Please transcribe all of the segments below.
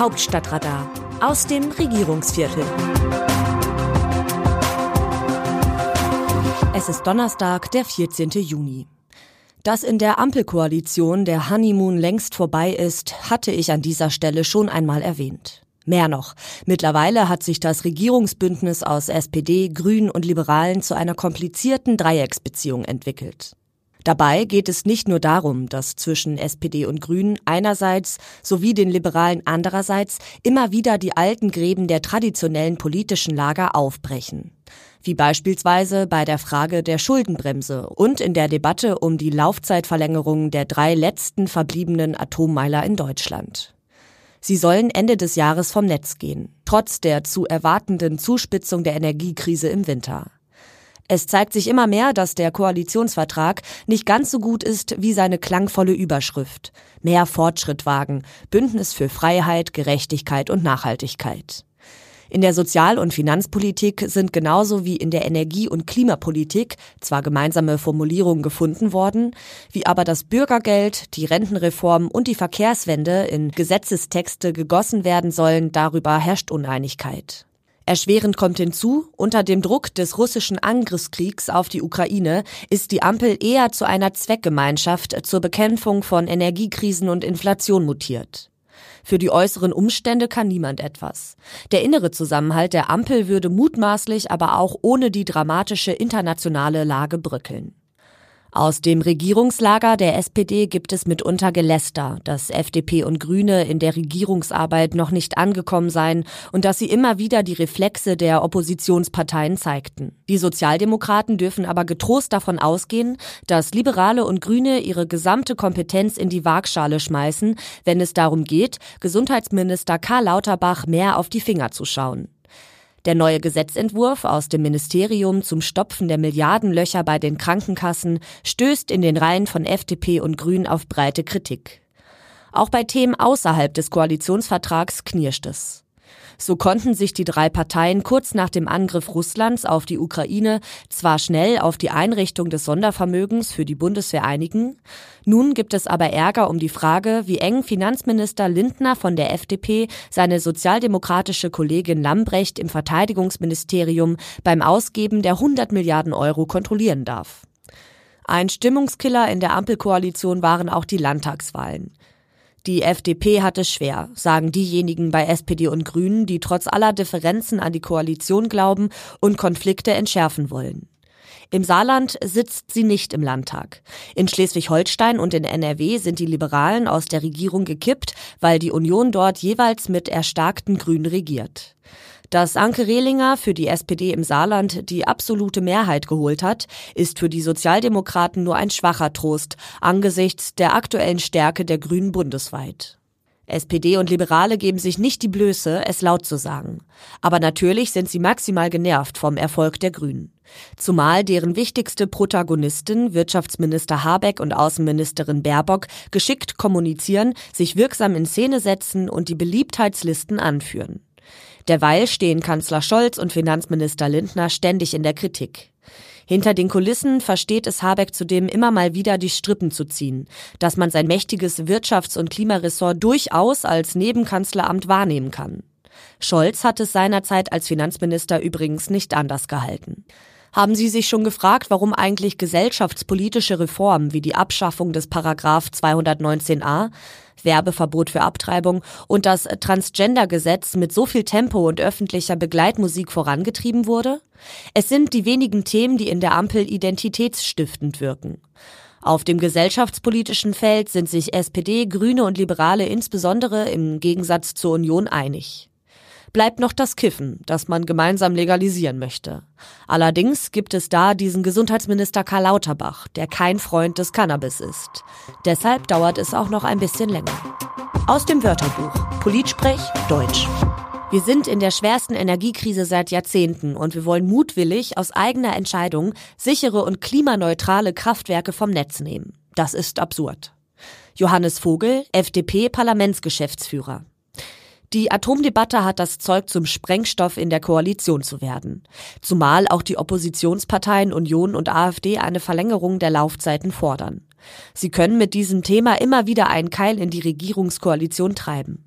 Hauptstadtradar aus dem Regierungsviertel. Es ist Donnerstag, der 14. Juni. Dass in der Ampelkoalition der Honeymoon längst vorbei ist, hatte ich an dieser Stelle schon einmal erwähnt. Mehr noch, mittlerweile hat sich das Regierungsbündnis aus SPD, Grünen und Liberalen zu einer komplizierten Dreiecksbeziehung entwickelt. Dabei geht es nicht nur darum, dass zwischen SPD und Grünen einerseits sowie den Liberalen andererseits immer wieder die alten Gräben der traditionellen politischen Lager aufbrechen. Wie beispielsweise bei der Frage der Schuldenbremse und in der Debatte um die Laufzeitverlängerung der drei letzten verbliebenen Atommeiler in Deutschland. Sie sollen Ende des Jahres vom Netz gehen, trotz der zu erwartenden Zuspitzung der Energiekrise im Winter. Es zeigt sich immer mehr, dass der Koalitionsvertrag nicht ganz so gut ist wie seine klangvolle Überschrift. Mehr Fortschritt wagen, Bündnis für Freiheit, Gerechtigkeit und Nachhaltigkeit. In der Sozial- und Finanzpolitik sind genauso wie in der Energie- und Klimapolitik zwar gemeinsame Formulierungen gefunden worden, wie aber das Bürgergeld, die Rentenreform und die Verkehrswende in Gesetzestexte gegossen werden sollen, darüber herrscht Uneinigkeit. Erschwerend kommt hinzu, unter dem Druck des russischen Angriffskriegs auf die Ukraine ist die Ampel eher zu einer Zweckgemeinschaft zur Bekämpfung von Energiekrisen und Inflation mutiert. Für die äußeren Umstände kann niemand etwas. Der innere Zusammenhalt der Ampel würde mutmaßlich aber auch ohne die dramatische internationale Lage bröckeln. Aus dem Regierungslager der SPD gibt es mitunter Geläster, dass FDP und Grüne in der Regierungsarbeit noch nicht angekommen seien und dass sie immer wieder die Reflexe der Oppositionsparteien zeigten. Die Sozialdemokraten dürfen aber getrost davon ausgehen, dass Liberale und Grüne ihre gesamte Kompetenz in die Waagschale schmeißen, wenn es darum geht, Gesundheitsminister Karl Lauterbach mehr auf die Finger zu schauen. Der neue Gesetzentwurf aus dem Ministerium zum Stopfen der Milliardenlöcher bei den Krankenkassen stößt in den Reihen von FDP und Grün auf breite Kritik. Auch bei Themen außerhalb des Koalitionsvertrags knirscht es. So konnten sich die drei Parteien kurz nach dem Angriff Russlands auf die Ukraine zwar schnell auf die Einrichtung des Sondervermögens für die Bundeswehr einigen, nun gibt es aber Ärger um die Frage, wie eng Finanzminister Lindner von der FDP seine sozialdemokratische Kollegin Lambrecht im Verteidigungsministerium beim Ausgeben der 100 Milliarden Euro kontrollieren darf. Ein Stimmungskiller in der Ampelkoalition waren auch die Landtagswahlen. Die FDP hat es schwer, sagen diejenigen bei SPD und Grünen, die trotz aller Differenzen an die Koalition glauben und Konflikte entschärfen wollen. Im Saarland sitzt sie nicht im Landtag. In Schleswig-Holstein und in NRW sind die Liberalen aus der Regierung gekippt, weil die Union dort jeweils mit erstarkten Grünen regiert. Dass Anke Rehlinger für die SPD im Saarland die absolute Mehrheit geholt hat, ist für die Sozialdemokraten nur ein schwacher Trost angesichts der aktuellen Stärke der Grünen bundesweit. SPD und Liberale geben sich nicht die Blöße, es laut zu sagen. Aber natürlich sind sie maximal genervt vom Erfolg der Grünen. Zumal deren wichtigste Protagonisten, Wirtschaftsminister Habeck und Außenministerin Baerbock, geschickt kommunizieren, sich wirksam in Szene setzen und die Beliebtheitslisten anführen. Derweil stehen Kanzler Scholz und Finanzminister Lindner ständig in der Kritik. Hinter den Kulissen versteht es Habeck zudem immer mal wieder die Strippen zu ziehen, dass man sein mächtiges Wirtschafts- und Klimaressort durchaus als Nebenkanzleramt wahrnehmen kann. Scholz hat es seinerzeit als Finanzminister übrigens nicht anders gehalten. Haben Sie sich schon gefragt, warum eigentlich gesellschaftspolitische Reformen wie die Abschaffung des Paragraph 219a, Werbeverbot für Abtreibung und das Transgender-Gesetz mit so viel Tempo und öffentlicher Begleitmusik vorangetrieben wurde? Es sind die wenigen Themen, die in der Ampel identitätsstiftend wirken. Auf dem gesellschaftspolitischen Feld sind sich SPD, Grüne und Liberale insbesondere im Gegensatz zur Union einig bleibt noch das Kiffen, das man gemeinsam legalisieren möchte. Allerdings gibt es da diesen Gesundheitsminister Karl Lauterbach, der kein Freund des Cannabis ist. Deshalb dauert es auch noch ein bisschen länger. Aus dem Wörterbuch Politsprech Deutsch. Wir sind in der schwersten Energiekrise seit Jahrzehnten und wir wollen mutwillig aus eigener Entscheidung sichere und klimaneutrale Kraftwerke vom Netz nehmen. Das ist absurd. Johannes Vogel, FDP-Parlamentsgeschäftsführer. Die Atomdebatte hat das Zeug zum Sprengstoff in der Koalition zu werden. Zumal auch die Oppositionsparteien Union und AfD eine Verlängerung der Laufzeiten fordern. Sie können mit diesem Thema immer wieder einen Keil in die Regierungskoalition treiben.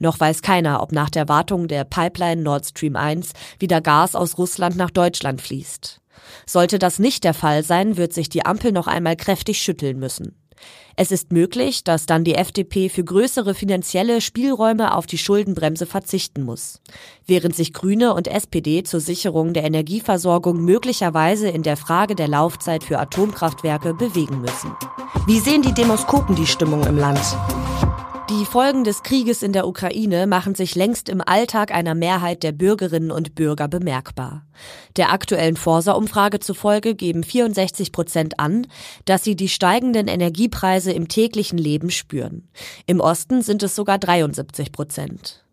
Noch weiß keiner, ob nach der Wartung der Pipeline Nord Stream 1 wieder Gas aus Russland nach Deutschland fließt. Sollte das nicht der Fall sein, wird sich die Ampel noch einmal kräftig schütteln müssen. Es ist möglich, dass dann die FDP für größere finanzielle Spielräume auf die Schuldenbremse verzichten muss, während sich Grüne und SPD zur Sicherung der Energieversorgung möglicherweise in der Frage der Laufzeit für Atomkraftwerke bewegen müssen. Wie sehen die Demoskopen die Stimmung im Land? Die Folgen des Krieges in der Ukraine machen sich längst im Alltag einer Mehrheit der Bürgerinnen und Bürger bemerkbar. Der aktuellen Forsa-Umfrage zufolge geben 64 Prozent an, dass sie die steigenden Energiepreise im täglichen Leben spüren. Im Osten sind es sogar 73 Prozent.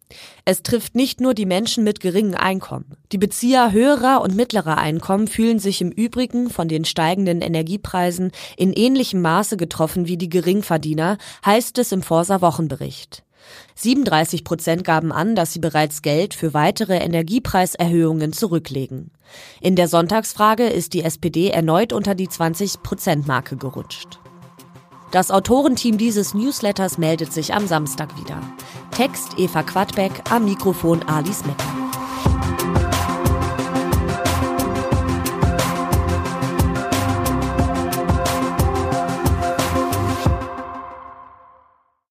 Es trifft nicht nur die Menschen mit geringem Einkommen. Die Bezieher höherer und mittlerer Einkommen fühlen sich im Übrigen von den steigenden Energiepreisen in ähnlichem Maße getroffen wie die Geringverdiener, heißt es im Forsa Wochenbericht. 37 Prozent gaben an, dass sie bereits Geld für weitere Energiepreiserhöhungen zurücklegen. In der Sonntagsfrage ist die SPD erneut unter die 20 Prozent Marke gerutscht. Das Autorenteam dieses Newsletters meldet sich am Samstag wieder. Text Eva Quadbeck, am Mikrofon Alice Mecker.